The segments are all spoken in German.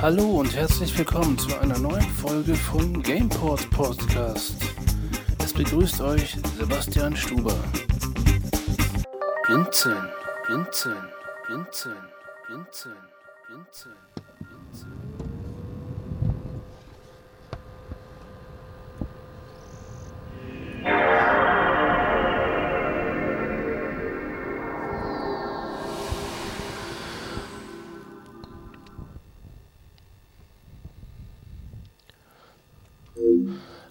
Hallo und herzlich willkommen zu einer neuen Folge von Gameport Podcast. Es begrüßt euch Sebastian Stuber. Blinzeln, blinzeln, blinzeln, blinzeln, blinzeln, blinzeln.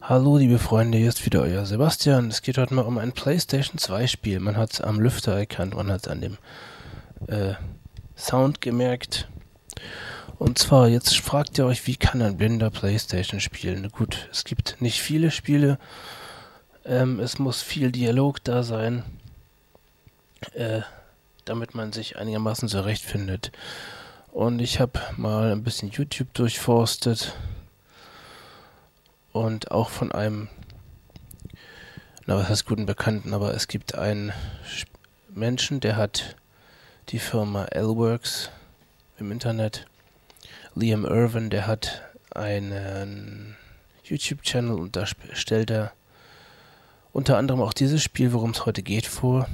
Hallo liebe Freunde, hier ist wieder euer Sebastian. Es geht heute mal um ein PlayStation 2 Spiel. Man hat es am Lüfter erkannt, man hat es an dem äh, Sound gemerkt. Und zwar, jetzt fragt ihr euch, wie kann ein Blinder PlayStation spielen? Gut, es gibt nicht viele Spiele. Ähm, es muss viel Dialog da sein, äh, damit man sich einigermaßen zurechtfindet. Und ich habe mal ein bisschen YouTube durchforstet und auch von einem, na was heißt guten Bekannten, aber es gibt einen Menschen, der hat die Firma L-Works im Internet. Liam Irvin, der hat einen YouTube-Channel und da stellt er unter anderem auch dieses Spiel, worum es heute geht, vor.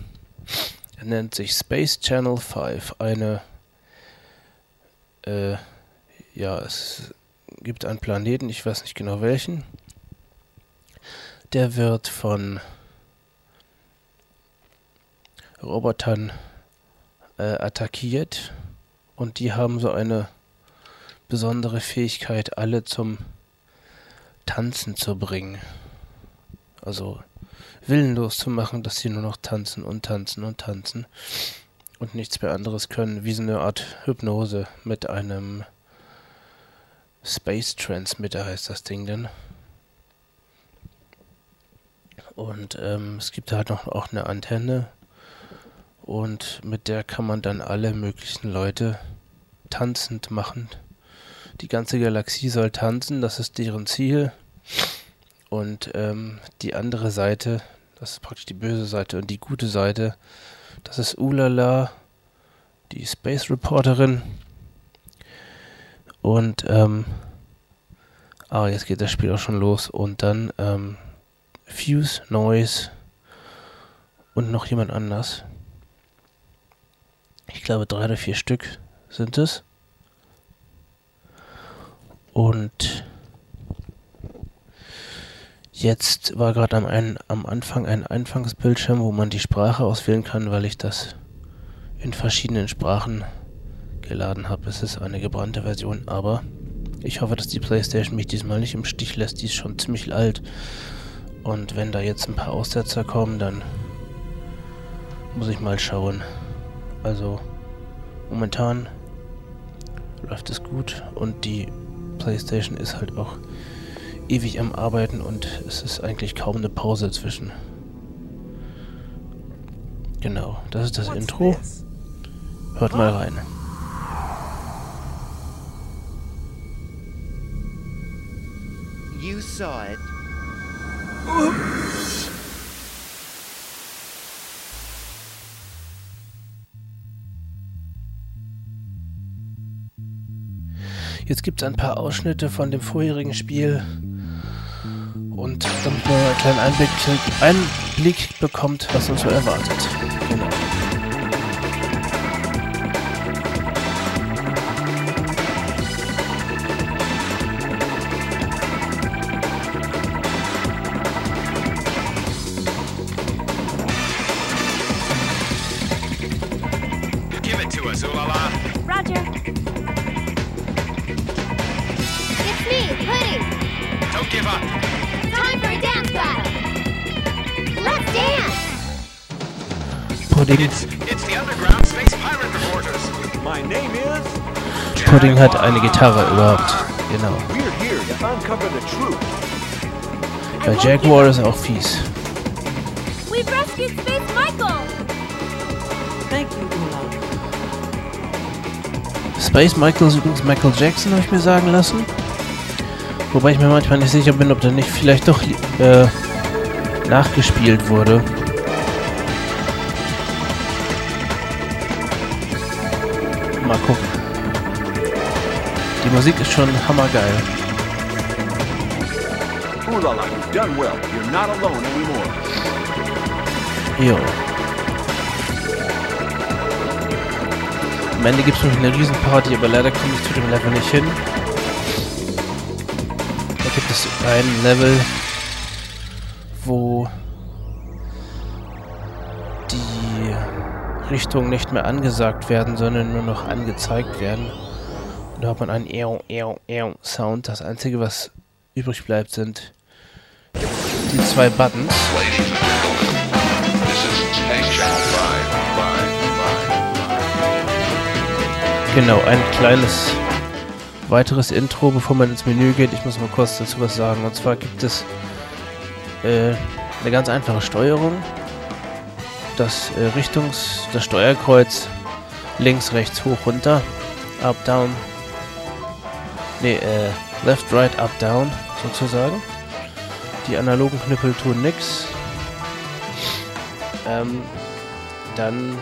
Er nennt sich Space Channel 5, eine äh, ja, es gibt einen Planeten, ich weiß nicht genau welchen. Der wird von Robotern äh, attackiert und die haben so eine besondere Fähigkeit, alle zum Tanzen zu bringen. Also willenlos zu machen, dass sie nur noch tanzen und tanzen und tanzen und nichts mehr anderes können, wie so eine Art Hypnose mit einem Space Transmitter heißt das Ding denn. Und ähm, es gibt halt noch auch eine Antenne und mit der kann man dann alle möglichen Leute tanzend machen. Die ganze Galaxie soll tanzen, das ist deren Ziel. Und ähm, die andere Seite, das ist praktisch die böse Seite und die gute Seite, das ist Ulala, die Space Reporterin. Und, ähm, ah, jetzt geht das Spiel auch schon los. Und dann, ähm, Fuse, Noise und noch jemand anders. Ich glaube, drei oder vier Stück sind es. Und jetzt war gerade am, am Anfang ein Anfangsbildschirm, wo man die Sprache auswählen kann, weil ich das in verschiedenen Sprachen geladen habe. Es ist eine gebrannte Version, aber ich hoffe, dass die PlayStation mich diesmal nicht im Stich lässt. Die ist schon ziemlich alt. Und wenn da jetzt ein paar Aussetzer kommen, dann muss ich mal schauen. Also momentan läuft es gut und die PlayStation ist halt auch ewig am Arbeiten und es ist eigentlich kaum eine Pause zwischen. Genau, das ist das Intro. Hört mal rein. You saw it. Jetzt gibt es ein paar Ausschnitte von dem vorherigen Spiel. Und damit man einen kleinen Einblick, Einblick bekommt, was uns so erwartet. Genau. Pudding hat eine Gitarre überhaupt. Genau. Bei Jaguar ist auch fies. Space Michael ist übrigens Michael Jackson, habe ich mir sagen lassen. Wobei ich mir manchmal nicht sicher bin, ob der nicht vielleicht doch äh, nachgespielt wurde. Musik ist schon hammergeil. Jo. Am Ende gibt es noch eine Riesenparty, aber leider komme ich zu dem Level nicht hin. Da gibt es ein Level, wo die Richtungen nicht mehr angesagt werden, sondern nur noch angezeigt werden. Da hat man einen Eau, Eau, Eau Sound. Das Einzige, was übrig bleibt, sind die zwei Buttons. Genau, ein kleines weiteres Intro, bevor man ins Menü geht. Ich muss mal kurz dazu was sagen. Und zwar gibt es äh, eine ganz einfache Steuerung. Das äh, Richtungs-, das Steuerkreuz links, rechts, hoch, runter, up, down. Ne, äh, left, right, up, down sozusagen. Die analogen Knüppel tun nix. Ähm, dann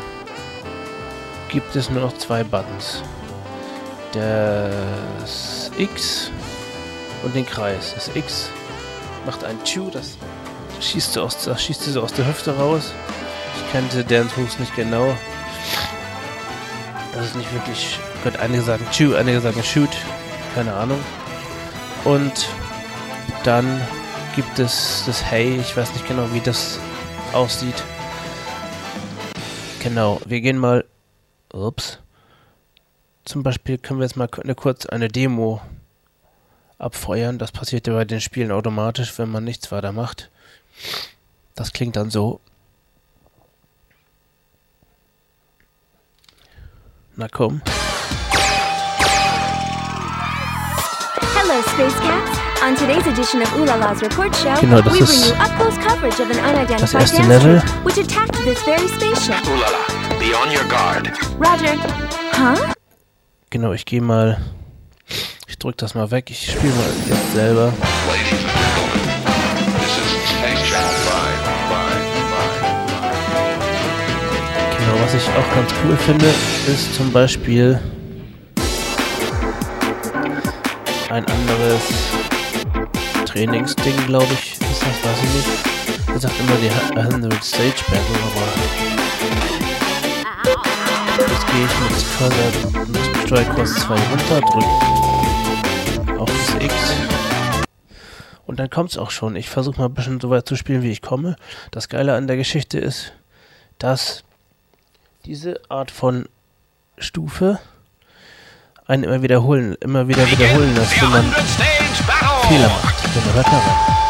gibt es nur noch zwei Buttons. Das X und den Kreis. Das X macht ein Chew, das schießt du aus, das schießt du so aus der Hüfte raus. Ich kannte deren Fuß nicht genau. Das ist nicht wirklich. Gott, einige sagen Chew, einige sagen Shoot. Keine Ahnung. Und dann gibt es das Hey. Ich weiß nicht genau, wie das aussieht. Genau, wir gehen mal. Ups. Zum Beispiel können wir jetzt mal eine, kurz eine Demo abfeuern. Das passiert ja bei den Spielen automatisch, wenn man nichts weiter macht. Das klingt dann so. Na komm. Be on your guard. Roger. Huh? Genau, ich gehe mal. Ich drück das mal weg. Ich spiele mal jetzt selber. Ladies and gentlemen, this is Tank Channel 5. Genau, was ich auch ganz cool finde, ist zum Beispiel ein anderes Trainingsding, glaube ich. Ist das, weiß ich nicht. Er sagt immer die 100 Stage Battle, aber jetzt gehe ich mit Cursor mit Steuerkreuz 2 runter, drücke auf das X. Und dann kommt es auch schon. Ich versuche mal ein bisschen so weit zu spielen, wie ich komme. Das Geile an der Geschichte ist, dass diese Art von Stufe einen immer wiederholen, immer wieder wiederholen wenn man! Fehler macht. Genau,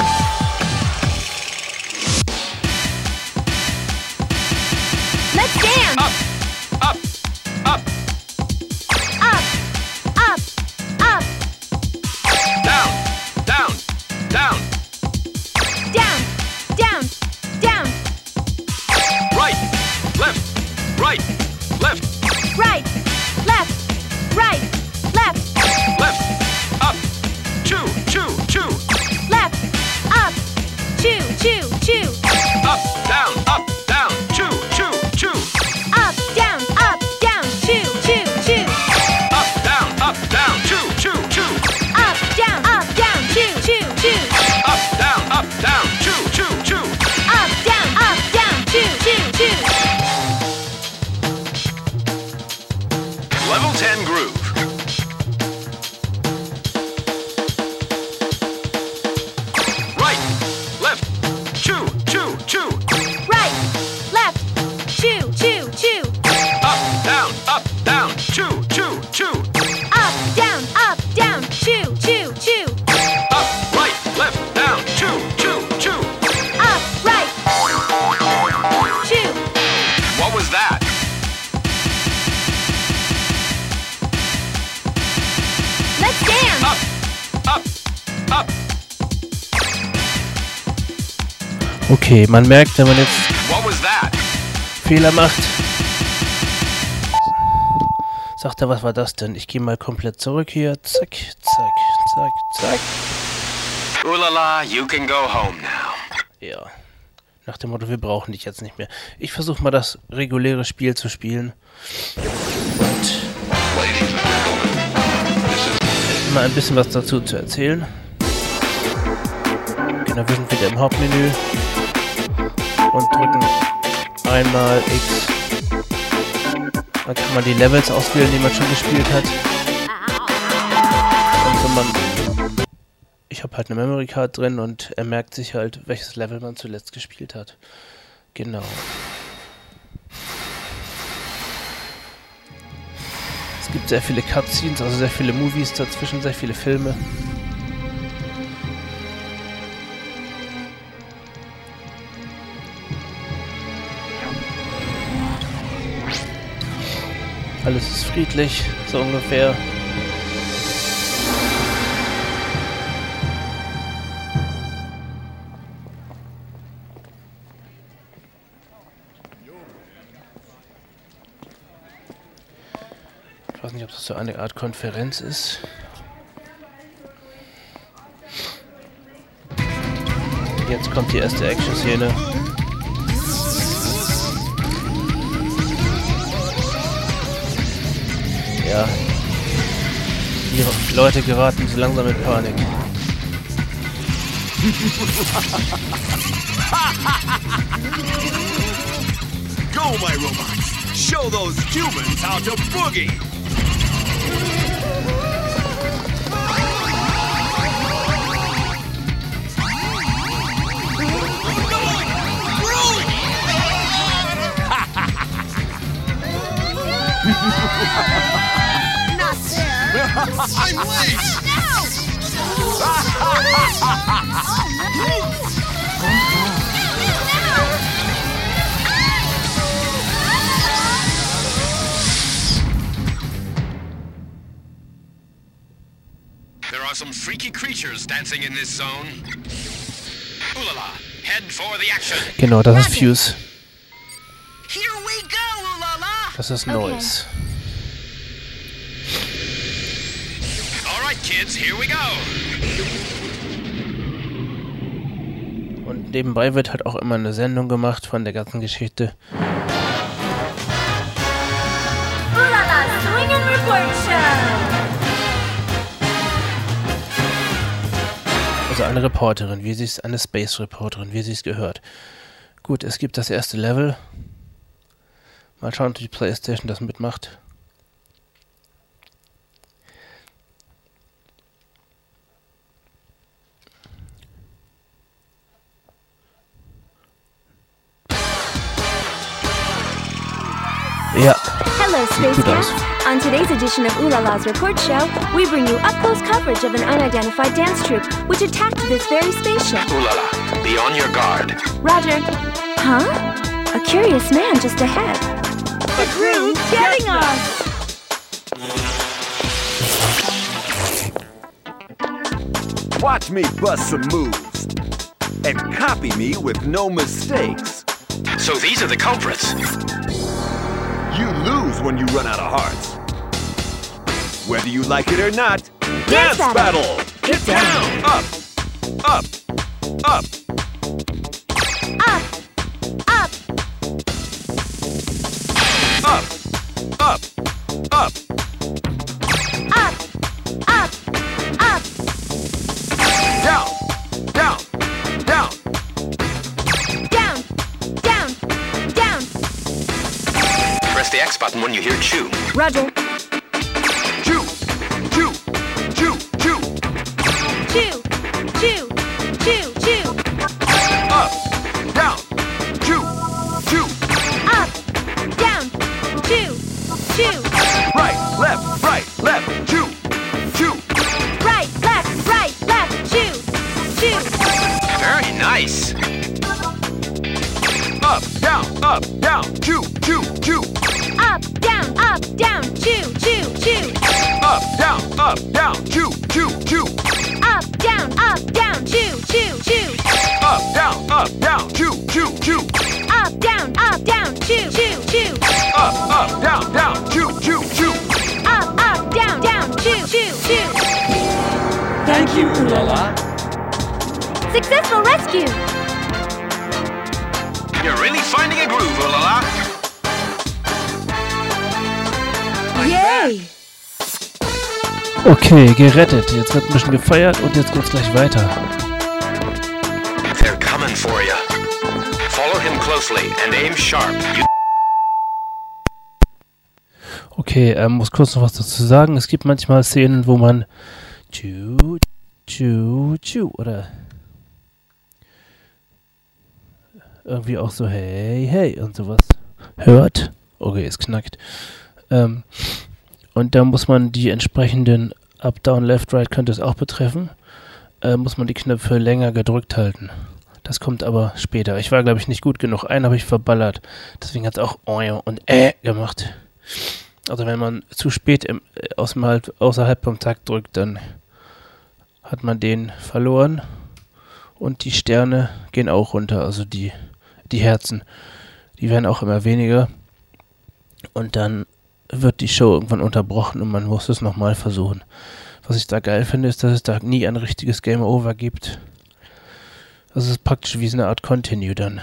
Okay, man merkt, wenn man jetzt? Fehler macht, sagt er, was war das denn? Ich gehe mal komplett zurück hier. Zack, zack, zack, zack. Ooh la la, you can go home now. Ja. Nach dem Motto, wir brauchen dich jetzt nicht mehr. Ich versuche mal das reguläre Spiel zu spielen. Und mal ein bisschen was dazu zu erzählen. Genau, wir sind wieder im Hauptmenü und drücken einmal X. Dann kann man die Levels auswählen, die man schon gespielt hat. Und wenn man ich habe halt eine Memory Card drin und er merkt sich halt, welches Level man zuletzt gespielt hat. Genau. Es gibt sehr viele Cutscenes, also sehr viele Movies dazwischen, sehr viele Filme. Alles ist friedlich, so ungefähr. Ich weiß nicht, ob das so eine Art Konferenz ist. Jetzt kommt die erste Action-Szene. Ja. Die Leute geraten so langsam in Panik. Go, my robots! Show those humans how to boogie! I'm late! There are some freaky creatures dancing in this zone. Ooh la la! Head for the action! Genau, das ist Fuse. Here we go, ooh la la! Das ist Noise. All kids, here we go! Und nebenbei wird halt auch immer eine Sendung gemacht von der ganzen Geschichte. Also eine Reporterin, wie sie es, eine Space Reporterin, wie sie es gehört. Gut, es gibt das erste Level. Mal schauen, ob die Playstation das mitmacht. Ja, Hello, Space Who? Cats. On today's edition of Ooh La La's Report Show, we bring you up close coverage of an unidentified dance troupe which attacked this very spaceship. Ooh la la! Be on your guard. Roger. Huh? A curious man just ahead. The crew's getting us! Watch me bust some moves. And copy me with no mistakes. So these are the culprits. You lose when you run out of hearts. Whether you like it or not, dance, battle. battle. Get down. Up, up. Up! Button when you hear chew. Roger. Okay, gerettet. Jetzt wird ein bisschen gefeiert und jetzt geht's gleich weiter. They're coming for you. Follow him closely and aim sharp. You Okay, ähm, muss kurz noch was dazu sagen. Es gibt manchmal Szenen, wo man tschu, tschu, tschu oder irgendwie auch so hey, hey und sowas hört. Okay, es knackt. Ähm, und da muss man die entsprechenden Up, Down, Left, Right könnte es auch betreffen. Äh, muss man die Knöpfe länger gedrückt halten. Das kommt aber später. Ich war, glaube ich, nicht gut genug. Einen habe ich verballert. Deswegen hat es auch und äh gemacht. Also wenn man zu spät im, äh, aus dem halt, außerhalb vom Takt drückt, dann hat man den verloren. Und die Sterne gehen auch runter, also die, die Herzen. Die werden auch immer weniger. Und dann wird die Show irgendwann unterbrochen und man muss es nochmal versuchen. Was ich da geil finde, ist, dass es da nie ein richtiges Game Over gibt. Das ist praktisch wie so eine Art Continue dann.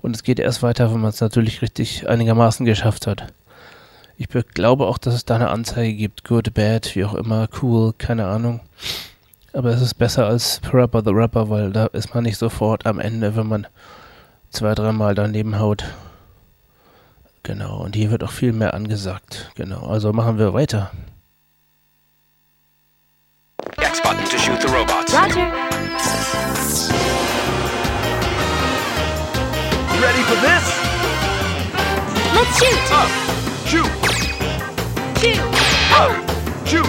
Und es geht erst weiter, wenn man es natürlich richtig einigermaßen geschafft hat. Ich glaube auch, dass es da eine Anzeige gibt. Good, bad, wie auch immer, cool, keine Ahnung. Aber es ist besser als Rapper the Rapper, weil da ist man nicht sofort am Ende, wenn man zwei, dreimal daneben haut. Genau, und hier wird auch viel mehr angesagt. Genau, also machen wir weiter. X button to shoot the robots. Roger. Ready for this? Let's shoot. Up, shoot, Shoot. up, shoot,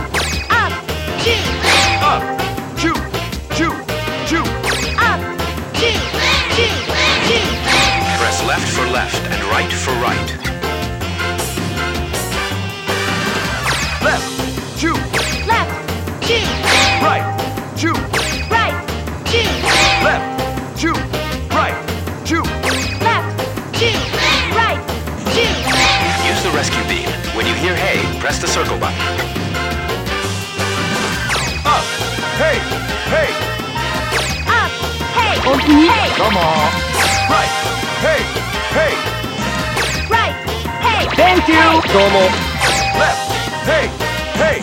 Up. Shoot. up, the circle button. Up, hey, hey, Up. Hey. Hey. come on. Right, hey, hey, Right. Hey. thank you. Left, hey, hey,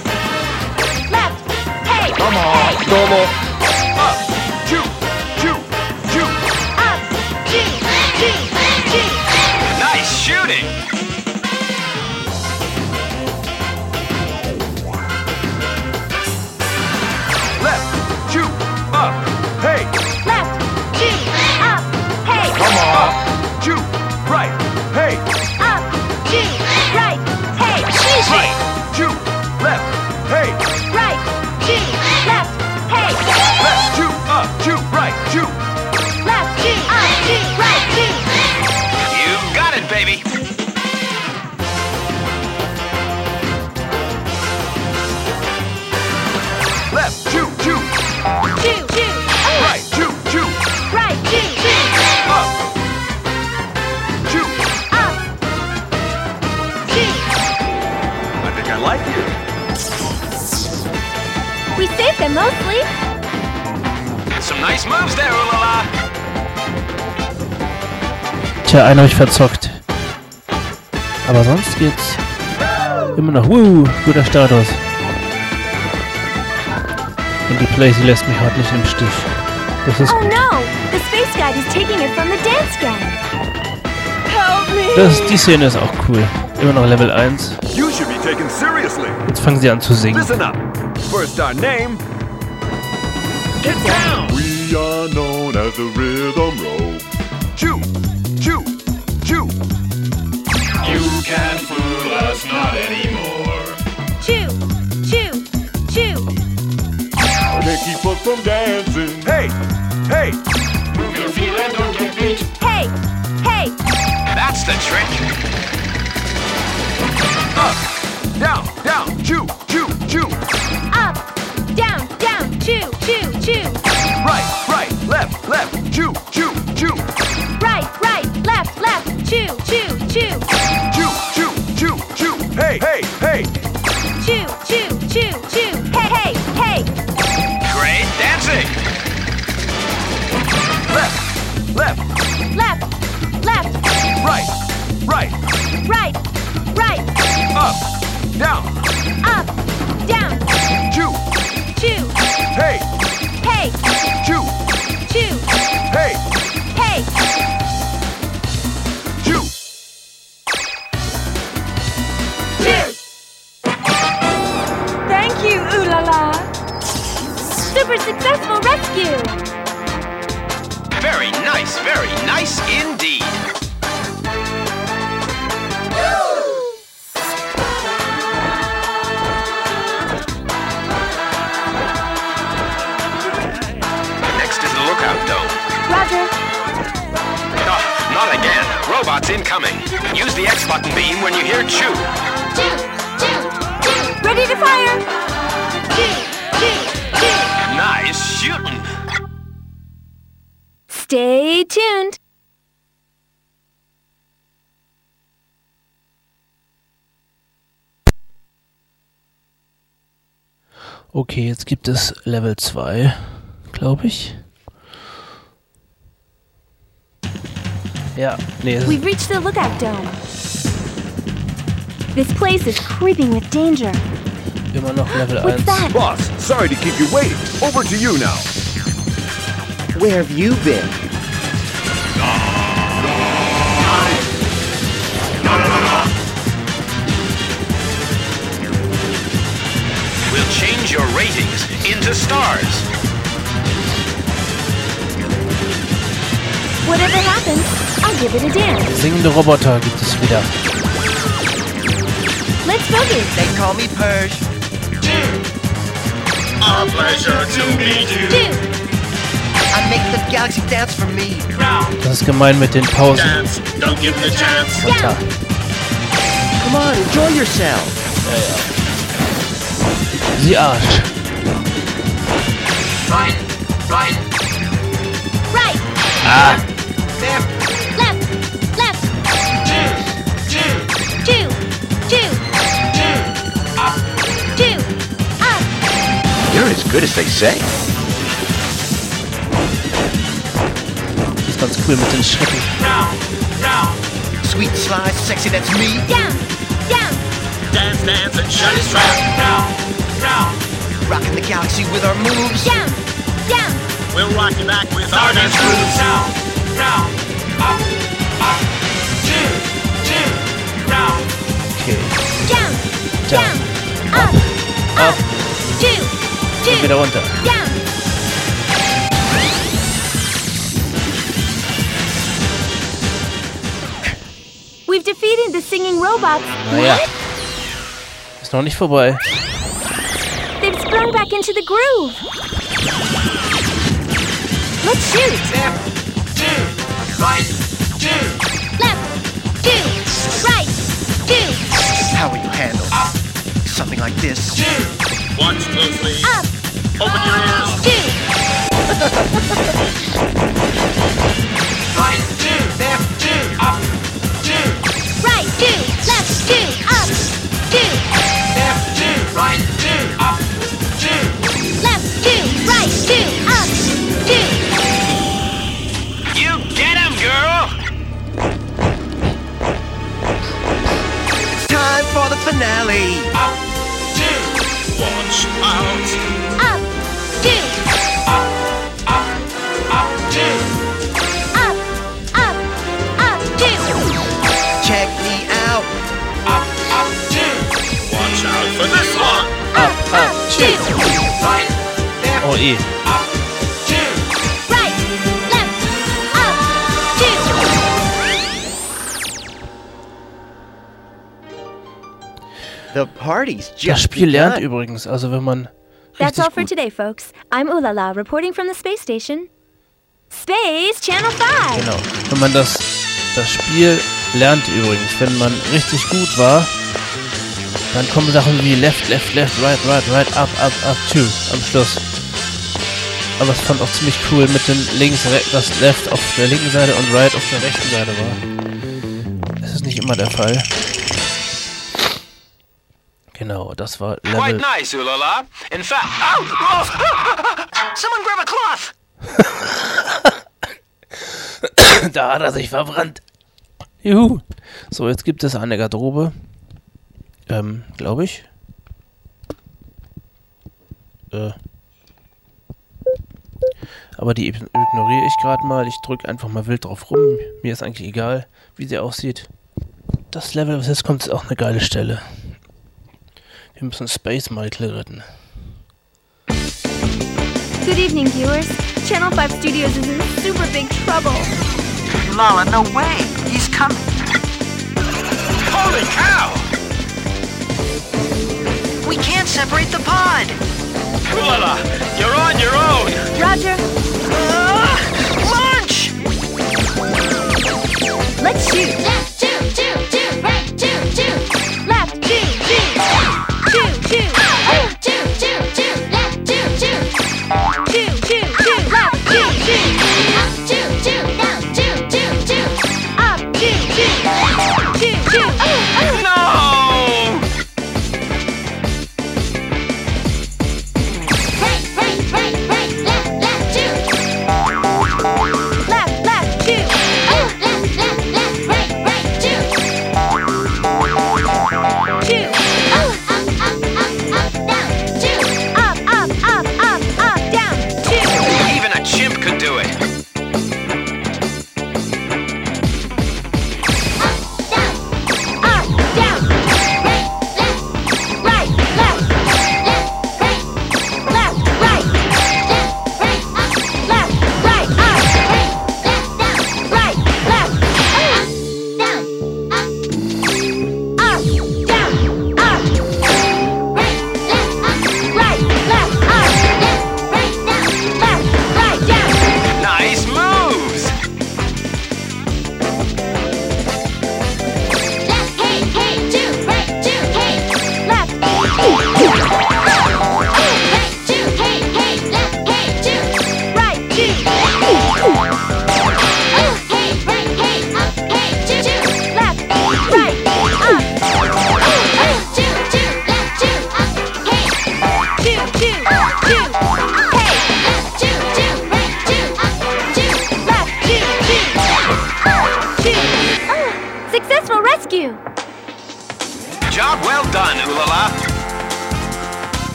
Left. Hey. come on. Up, Tja, einen habe ich verzockt. Aber sonst geht's immer noch. Woo, guter Status. Und die Playsee lässt mich heute nicht im Stich. Das ist Oh gut. no! The space guide is taking it from the dance. Help me! Das, die Szene ist auch cool. Immer noch Level 1. You should be taken seriously. Jetzt fangen sie an zu singen. Listen up. First, our name. Get down! We are known as the Rhythm Row. Chew, chew, chew. You can't fool us, not anymore. Chew! Chew! Chew! Can't keep us from dancing. Hey, hey, Move your feet and don't get beat. Hey! Hey! That's the trick. up, down, down. Chew, chew, chew. Up! Down! Down! Chew! Chew! Chew! Right, right, left, left. Chew, chew, chew. Chew! Chew! Chew! Chew, chew, chew, chew. Hey, hey, hey. Chew! Chew! Chew! Chew! Hey! Hey! Hey! Great dancing! Left, left, Left! Left! right, right. Right! Right! Up, down, Up! Down. Super successful rescue. Very nice, very nice indeed. Next is the lookout dome. Roger. Oh, not again. Robots incoming. Use the X button beam when you hear chew. Ready to fire. Chew. Chew. Chew. Nice shooting. Stay tuned. Okay, jetzt gibt es Level 2, glaube ich. Ja, nee, We've reached the lookout dome. This place is creeping with danger. Immer noch Level What's 1. that? Boss, sorry to keep you waiting. Over to you now. Where have you been? We'll change your ratings into stars. Whatever happens, I'll give it a dance. Singende Roboter gibt es wieder. Let's boogie. They call me Persh. A pleasure to meet you. I make the galaxy dance for me. Das ist gemein mit den Pausen. Dance, don't give it a chance. Runter. Come on, enjoy yourself. Sie Arsch. Right, right. Right. Ah, Left. Left. You're as good as they say. das ist ganz cool mit den round, round. Sweet, sly, sexy, that's me. Down. Down. Dance, dance, and shut his trap. Round, round. Rocking the galaxy with our moves. Down. Down. We'll rock you back with our dance moves. Round, round. Up, up. Chew, chew. Round, Okay. Down. Down. Down. Up. Up. Chew. Und Chew. wieder runter. Down. We've defeated the singing robots. Oh, naja. What? Ist noch nicht vorbei. They've sprung back into the groove. Let's shoot. left, chew. Right, chew. Left. Two. Right. Two. How will you handle something like this? Chew. Watch closely. Up. Open your ears. Two. party's Das just Spiel lernt übrigens, also wenn man That's richtig all for gut, today, folks. I'm Ulala, reporting from the space station. Space Channel 5. genau, wenn man das das Spiel lernt übrigens, wenn man richtig gut war, dann kommen Sachen wie left, left, left, right, right, right, up, up, up, two am Schluss. Aber es fand auch ziemlich cool mit den links, das left auf der linken Seite und right auf der rechten Seite war. Das ist nicht immer der Fall. Genau, das war Quite Level nice, Ulala. In fact, oh, oh, someone grab a cloth. da hat er sich verbrannt. Juhu. So, jetzt gibt es eine Garderobe. Ähm, glaube ich. Äh, aber die ignoriere ich gerade mal. Ich drücke einfach mal wild drauf rum. Mir ist eigentlich egal, wie sie aussieht. Das Level, was jetzt kommt, ist auch eine geile Stelle. Wir müssen Space Michael retten. Good evening, viewers. Channel 5 Studios is in super big trouble. Lala, no way. He's coming. Holy cow! We can't separate the pod. Ooh la la! You're on your own! Roger, Uh, launch! let's shoot. Left, Shoot.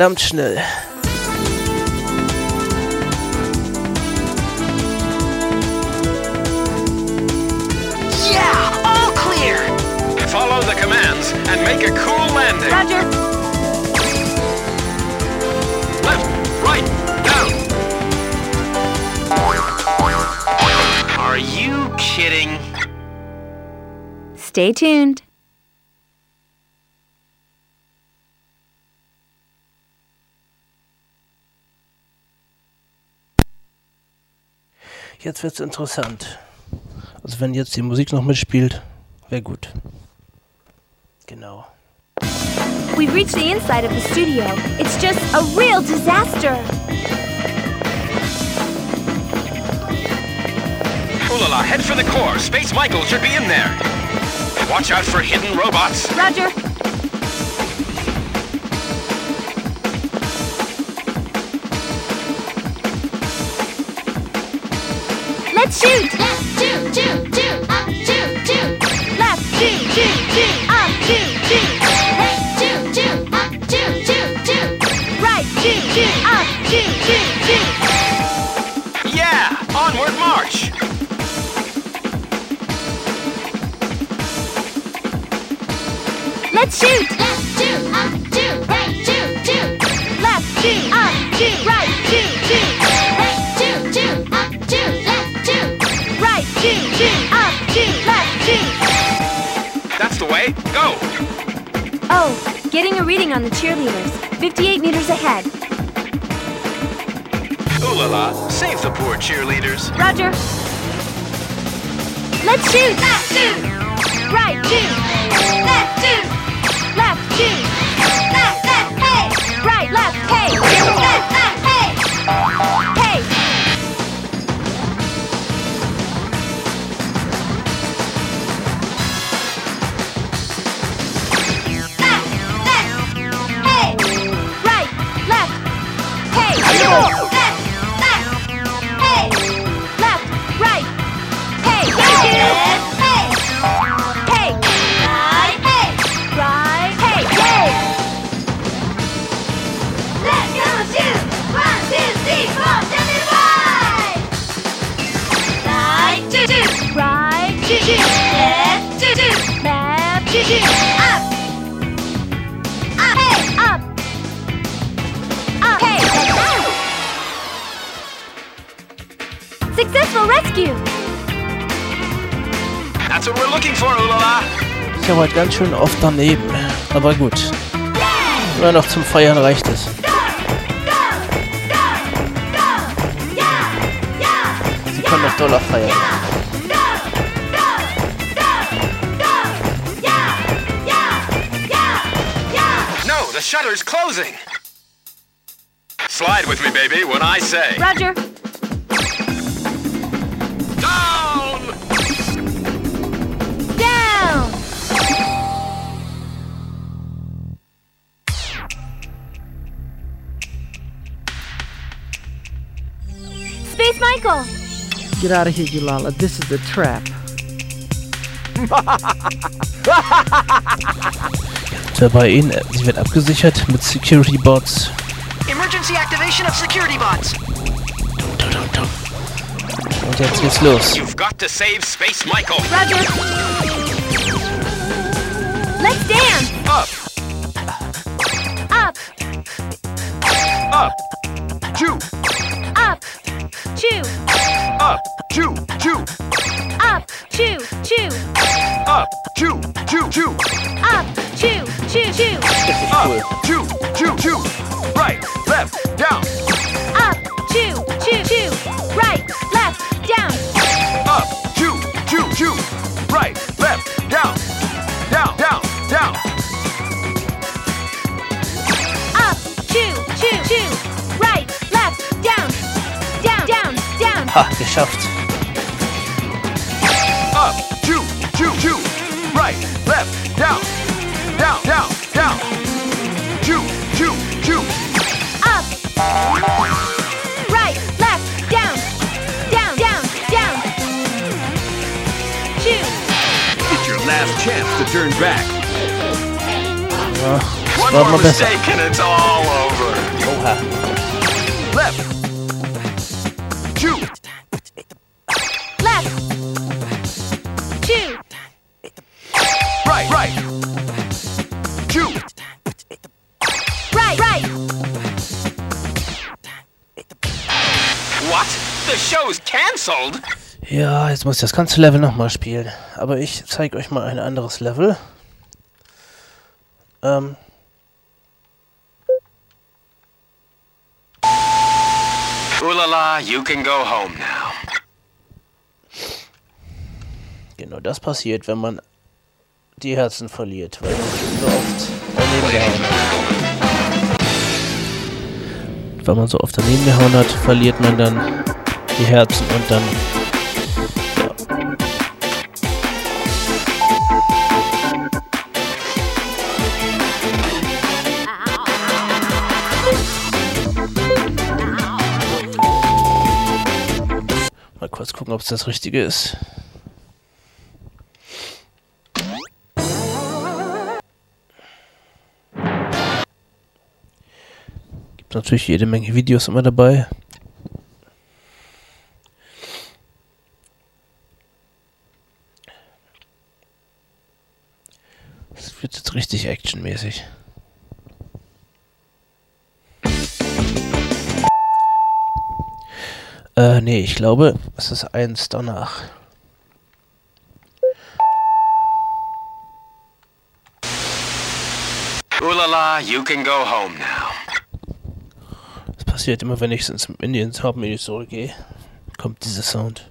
Verdammt schnell. Yeah, all clear. Follow the commands and make a cool landing. Roger. Left, right, down. Are you kidding? Stay tuned. Jetzt wird's interessant. Also wenn jetzt die Musik noch mitspielt, wäre gut. Genau. We've reached the inside of the studio. It's just a real disaster. Ooh la la, head for the core. Space Michael should be in there. Watch out for hidden robots. Roger. Shoot. Left, two, two, two, up, two, two. Left, shoot, shoot, shoot. Up, shoot, shoot. Right, two, two, up, two, two, two. Right, shoot, shoot. Up, shoot, shoot, shoot. Yeah, onward march. Let's shoot. Left, two, up, two, right, Oh, getting a reading on the cheerleaders. 58 meters ahead. Ooh la la, save the poor cheerleaders. Roger. Let's shoot. Left, shoot. Right, shoot. Left, shoot. Left, shoot. Left, left, hey. Right, left, hey. Habe heute ganz schön oft daneben. Aber gut. Nur noch zum Feiern reicht es. Sie können noch doller feiern. No, the shutter's closing. Slide with me, baby, when I say. Roger. Get out of here, Yulala. This is a trap. Und bei Ihnen, äh, sie wird abgesichert mit Security Bots. Emergency activation of security bots. Und jetzt geht's los. You've got to save Space Michael. Roger. Let's dance! Up, Up! up, chew, Up! Chew! up, chew, chew, Up! Chew! Chew! up, chew, chew, chew, Up! Chew! Chew! Chew! up, chew, chew, Ha, geschafft. Up, chew, chew, chew. Right, left, down, down, down, down. Chew, chew, chew. Up! Right! Left! Down! Down! Down! Down! Chew! It's your last chance to turn back. One war more mistake and it's all over. Oha. Ja, jetzt muss ich das ganze Level nochmal spielen. Aber ich zeige euch mal ein anderes Level. Ähm, Ulala, you can go home now. genau das passiert, wenn man die Herzen verliert, weil man so oft daneben gehauen hat. Wenn man so oft daneben gehauen hat, verliert man dann die Herzen und dann kurz gucken, ob es das Richtige ist. Gibt natürlich jede Menge Videos immer dabei. Das wird jetzt richtig actionmäßig. Äh, nee, ich glaube, es ist eins danach. Ulala, you can go home now. Das passiert immer, wenn ich ins, in die ins Hauptmenü zurückgehe. Kommt dieser Sound.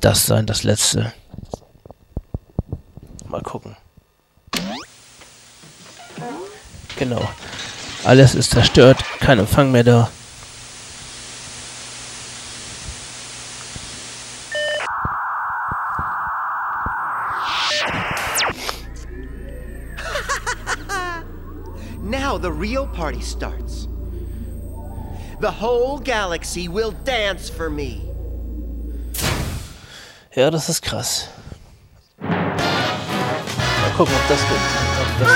Das sein, das letzte. Mal gucken. Genau. Alles ist zerstört, kein Empfang mehr da. Now the real party starts. The whole galaxy will dance for me. Ja, das ist krass. Mal gucken, ob das geht. Ob das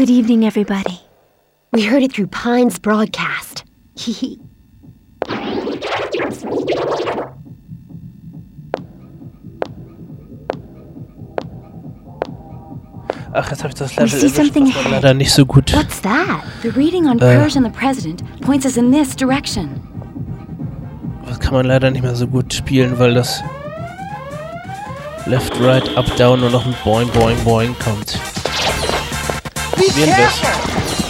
Good evening, everybody. We heard it through Pine's broadcast. Hee hee. Ach, jetzt habe ich das We see something das ahead. leider nicht so gut. What's that? The reading on Äh. Persian the President points us in this direction. Das kann man leider nicht mehr so gut spielen, weil das Left, Right, Up, Down nur noch mit Boing, Boing, Boing kommt. Be careful!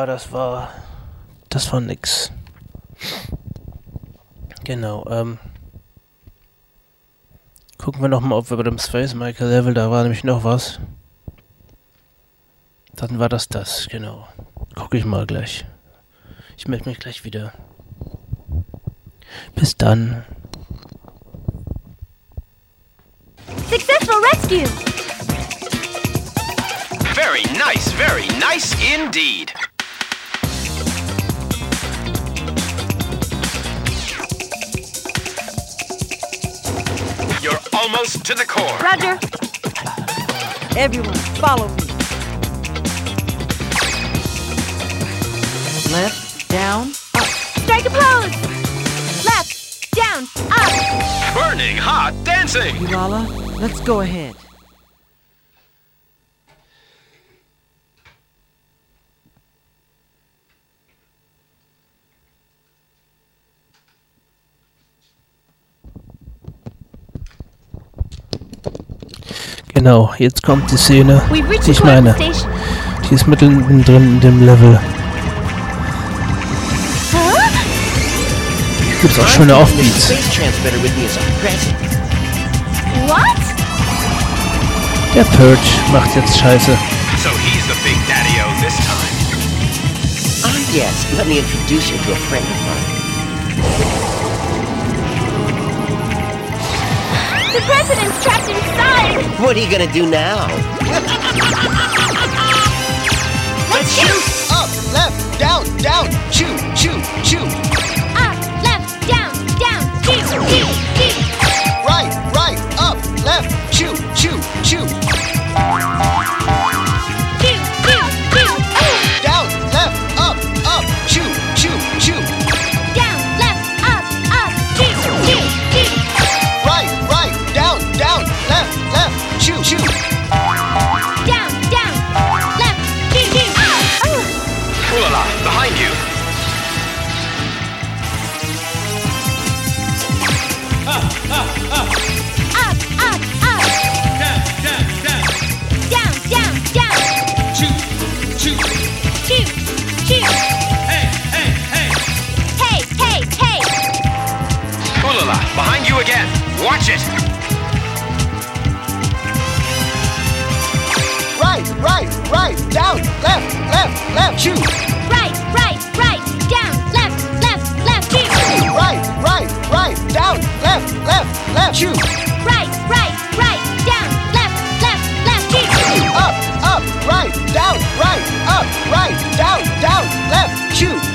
Ja, das war. Das war nix. Genau, ähm. Gucken wir nochmal, ob wir bei dem Space Michael Level, da war nämlich noch was. Dann war das das, genau. Guck ich mal gleich. Ich melde mich gleich wieder. Bis dann. successful rescue. Very nice, very nice indeed. You're almost to the core. Roger. Everyone, follow me. Left, down, up. Strike a pose. Left, down, up. Burning hot dancing. Ulala. Let's go ahead. Genau, jetzt kommt die Szene, die the ich meine. Die ist mittendrin in dem Level. Gibt's auch schöne Offbeats. Der Purge macht jetzt Scheiße. So he's the big daddy-o this time. Ah, yes. Let me introduce you to a friend of mine. The president's trapped inside. What are you gonna do now? Let's shoot! Up, left, down, down. Chew, chew, chew. again. Watch it. Right, right, right, down, left, left, left, shoot. Right, right, right, down, left, left, left, shoot. Right, right, right, down, left, left, left, shoot. Right, right, right, down, left, left, left, shoot. Up, up, right, down, right, up, right, down, down, left, shoot.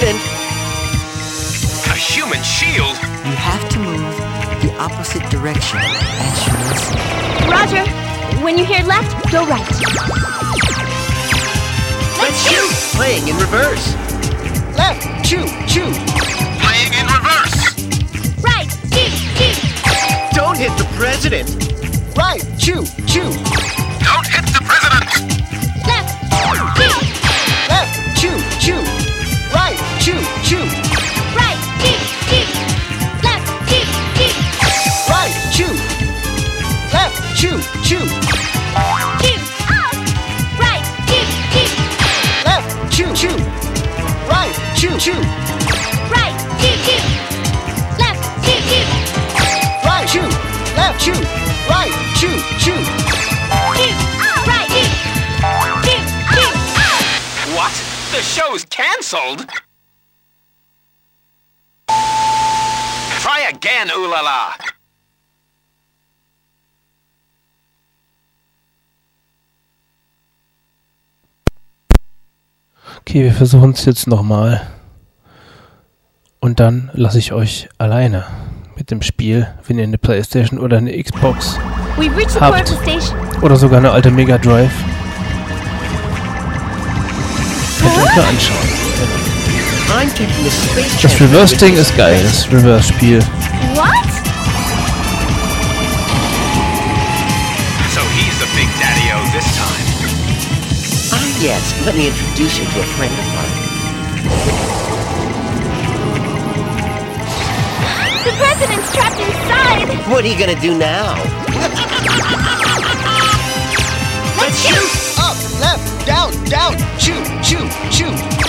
Hit the president. A human shield? You have to move the opposite direction as you listen. Roger. When you hear left, go right. Let's shoot. Playing in reverse. Left, shoot, shoot. Playing in reverse. Right, shoot, shoot. Don't hit the president. Right, shoot, shoot. Don't hit the president. Cancelled? Try again, ooh la la. Okay, wir versuchen es jetzt nochmal. Und dann lasse ich euch alleine mit dem Spiel, wenn ihr eine Playstation oder eine Xbox Habt. oder sogar eine alte Mega Drive. Könnt ihr euch mal anschauen. Das channel Reverse-Ding with ist geil, das Reverse-Spiel. What? So he's the big daddy-o this time. Ah, yes. Let me introduce you to a friend of mine. The president's trapped inside. What are you gonna do now? Let's shoot. Up, left, down, down. Shoot, shoot, shoot.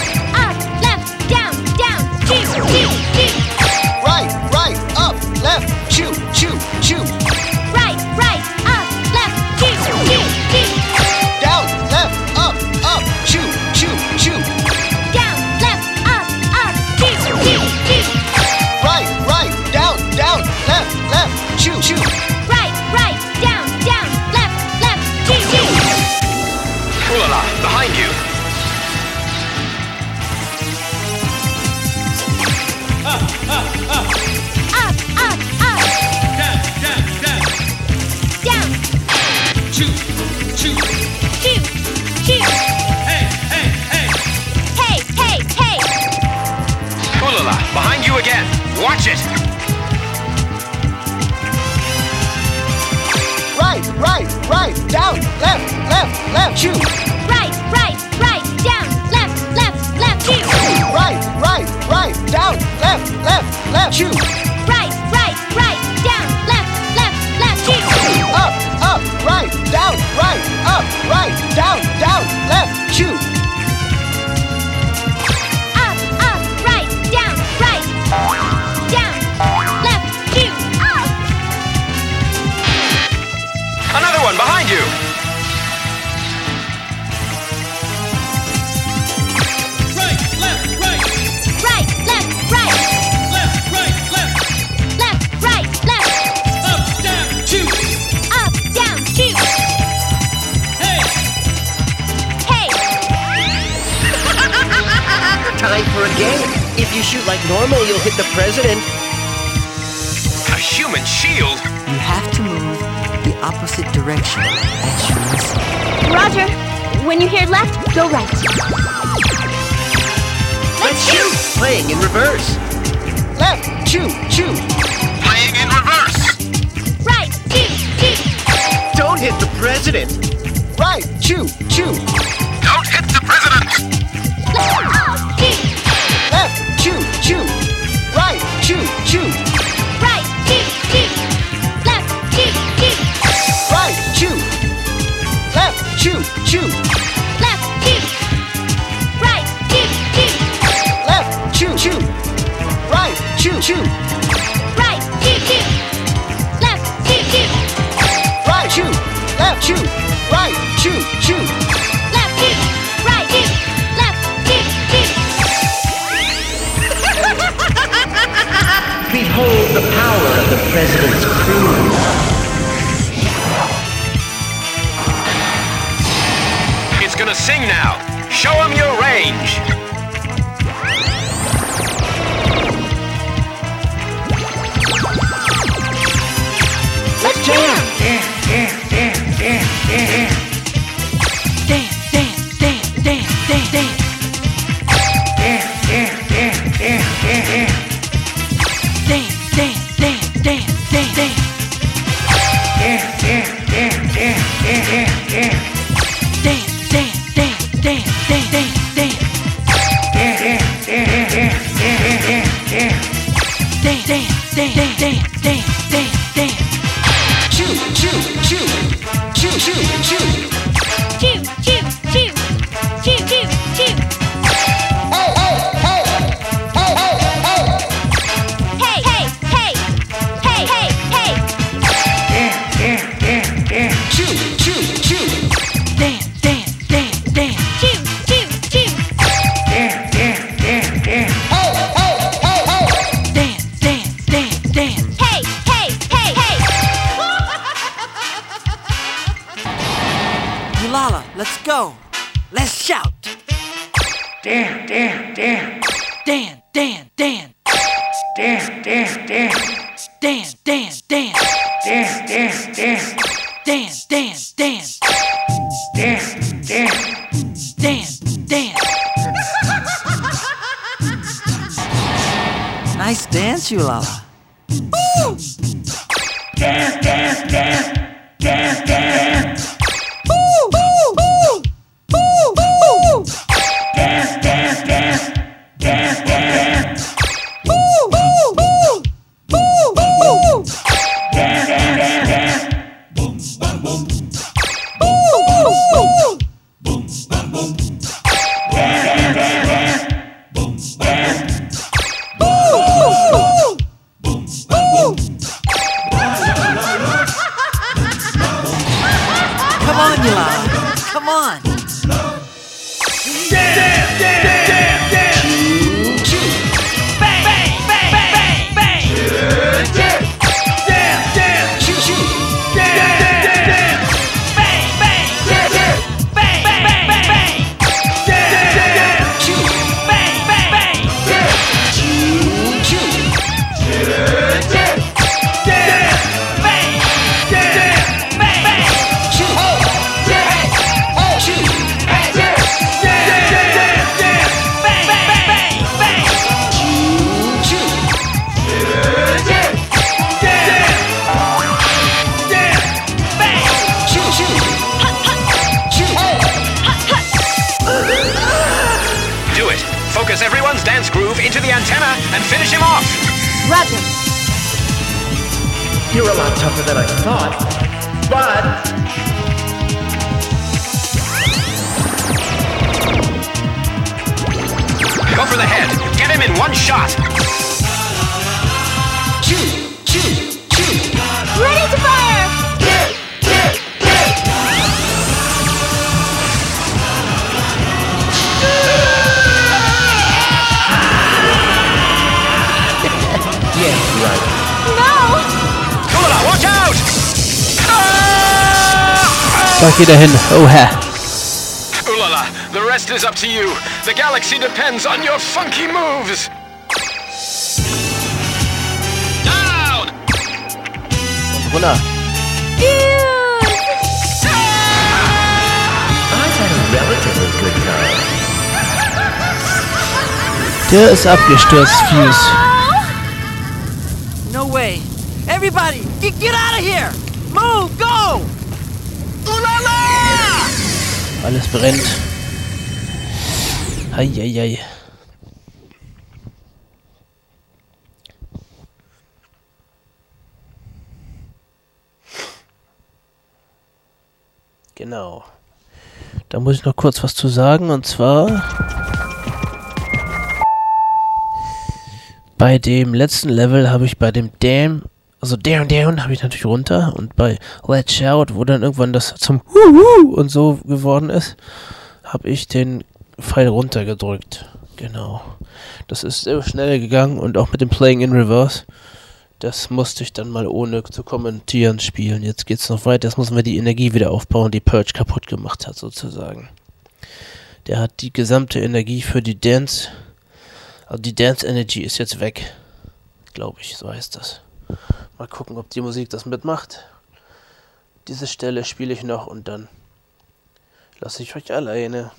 Right, right, up, left. Shoot, shoot, shoot. Again. Watch it. Right, right, right, down, left, left, left. Shoot. Right, right, right, down, left, left, left, shoot. Right, right, right, down, left, left, left. Shoot. Right, right, right, down, left, left, left, shoot. Up, up, right, down, right, up, right, down, down, you shoot like normal, you'll hit the president. A human shield? You have to move the opposite direction as you listen. Roger, when you hear left, go right. Let's shoot! Playing in reverse. Left, choo, choo. Playing in reverse. Right, choo, choo. Don't hit the president. Right, choo, choo. Don't hit the president choo. Right, choo, choo. Right, choo, choo. Left, choo, choo. Right, choo. Left, choo, choo. Left, choo. Right, choo, choo. Left, choo, choo. Right, choo, choo. hold the power of the president's crew. It's gonna sing now. Show him your range. Let's jam. Jam, jam, jam, jam, jam. The rest is up to you. The galaxy depends on your funky moves. Down! Hola. I had a relatively good time. Der ist abgestürzt, Fuse. Es brennt. Eieiei. Genau. Da muss ich noch kurz was zu sagen und zwar bei dem letzten Level habe ich bei dem Dam, also Down Down habe ich natürlich runter und bei Let's Shout, wo dann irgendwann das zum Huhu und so geworden ist, habe ich den Pfeil runter gedrückt. Genau. Das ist sehr schnell gegangen und auch mit dem Playing in Reverse. Das musste ich dann mal ohne zu kommentieren spielen. Jetzt geht's noch weiter. Jetzt müssen wir die Energie wieder aufbauen, die Purge kaputt gemacht hat, sozusagen. Der hat die gesamte Energie für die Dance. Also die Dance Energy ist jetzt weg. Glaube ich, so heißt das. Mal gucken, ob die Musik das mitmacht. Diese Stelle spiele ich noch und dann lasse ich euch alleine.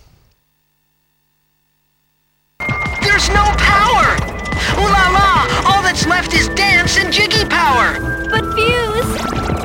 There's no power! Ooh la la! All that's left is dance and jiggy power! But Fuse!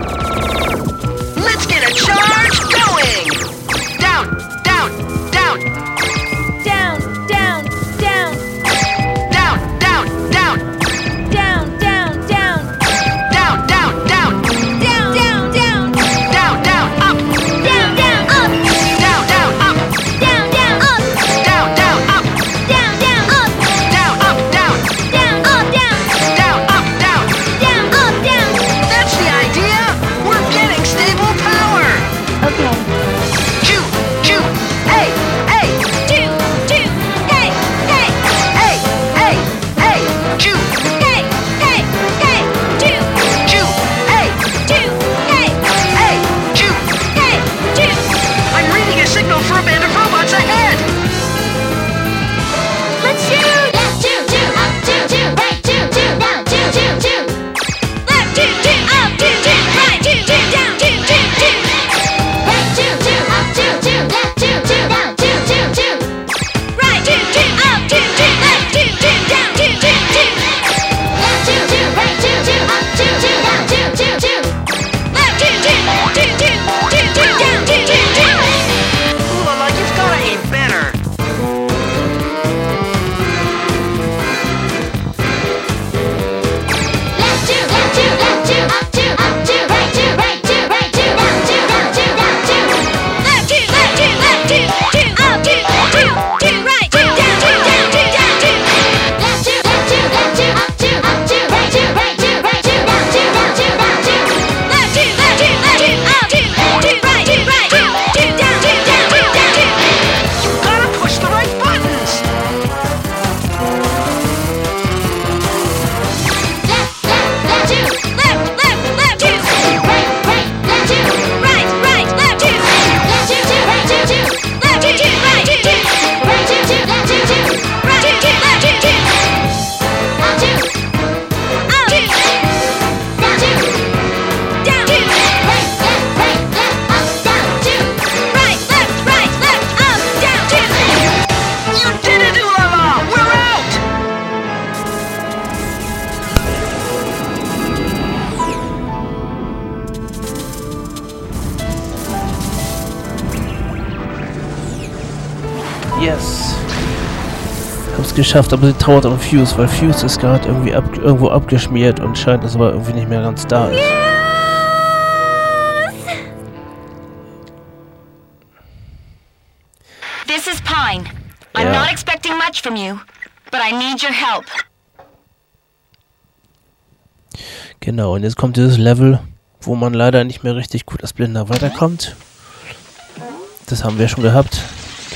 Geschafft, aber sie trauert um Fuse, weil Fuse ist gerade irgendwie ab, irgendwo abgeschmiert und scheint, dass aber irgendwie nicht mehr ganz da ist. This is Pine. I'm not expecting much from you, but I need your help. Genau, und jetzt kommt dieses Level, wo man leider nicht mehr richtig gut als Blinder weiterkommt. Das haben wir schon gehabt.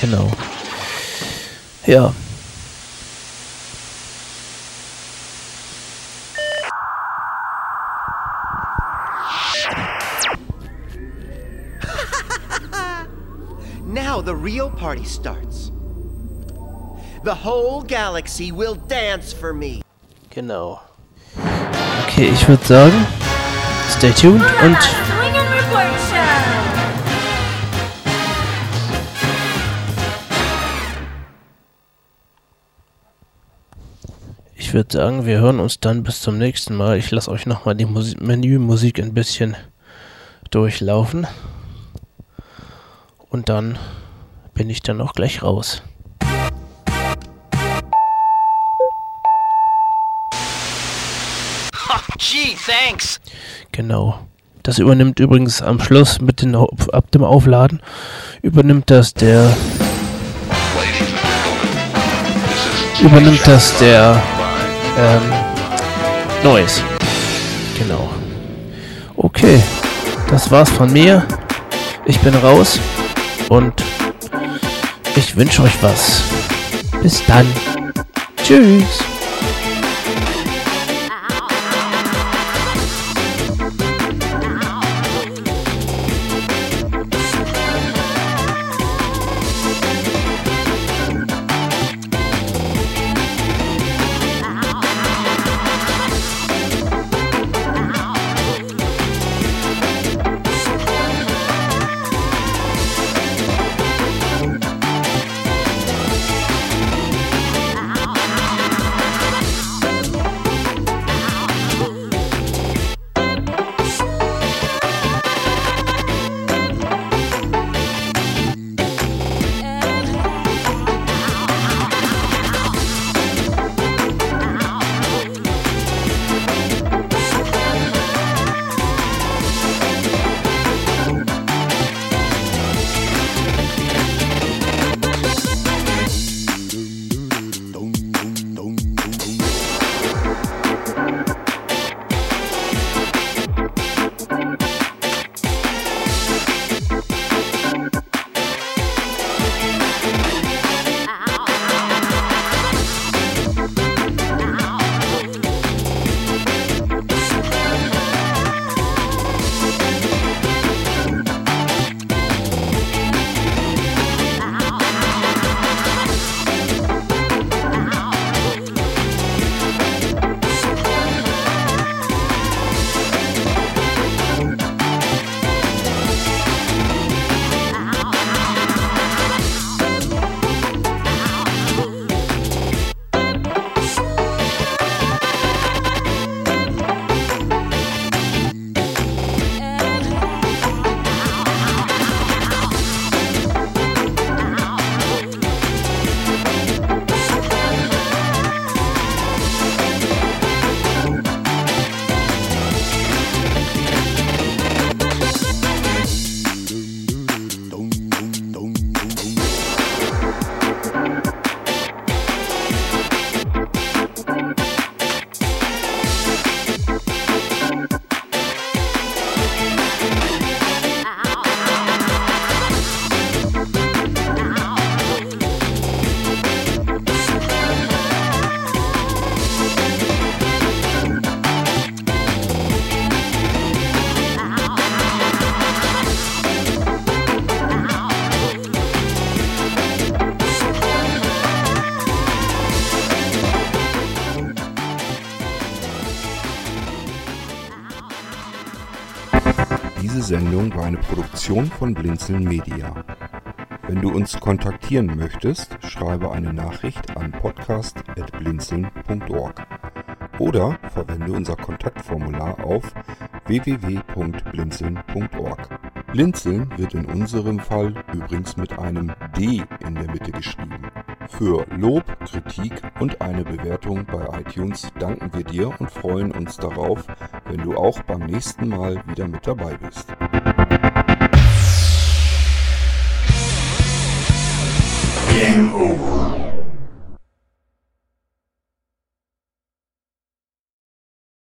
Genau. Ja. The real party starts. The whole galaxy will dance for me. Genau. Okay, ich würde sagen, stay tuned und ich würde sagen, wir hören uns dann bis zum nächsten Mal. Ich lasse euch nochmal die Musi Menümusik ein bisschen durchlaufen. Und dann bin ich dann auch gleich raus. Oh, gee, thanks. Genau. Das übernimmt übrigens am Schluss mit den, ab dem Aufladen übernimmt das der übernimmt das der ähm, Noise. Genau. Okay, das war's von mir. Ich bin raus und ich wünsche euch was. Bis dann. Tschüss. Produktion von Blinzeln Media. Wenn du uns kontaktieren möchtest, schreibe eine Nachricht an podcast.blinzeln.org oder verwende unser Kontaktformular auf www.blinzeln.org. Blinzeln wird in unserem Fall übrigens mit einem D in der Mitte geschrieben. Für Lob, Kritik und eine Bewertung bei iTunes danken wir dir und freuen uns darauf, wenn du auch beim nächsten Mal wieder mit dabei bist. Game over.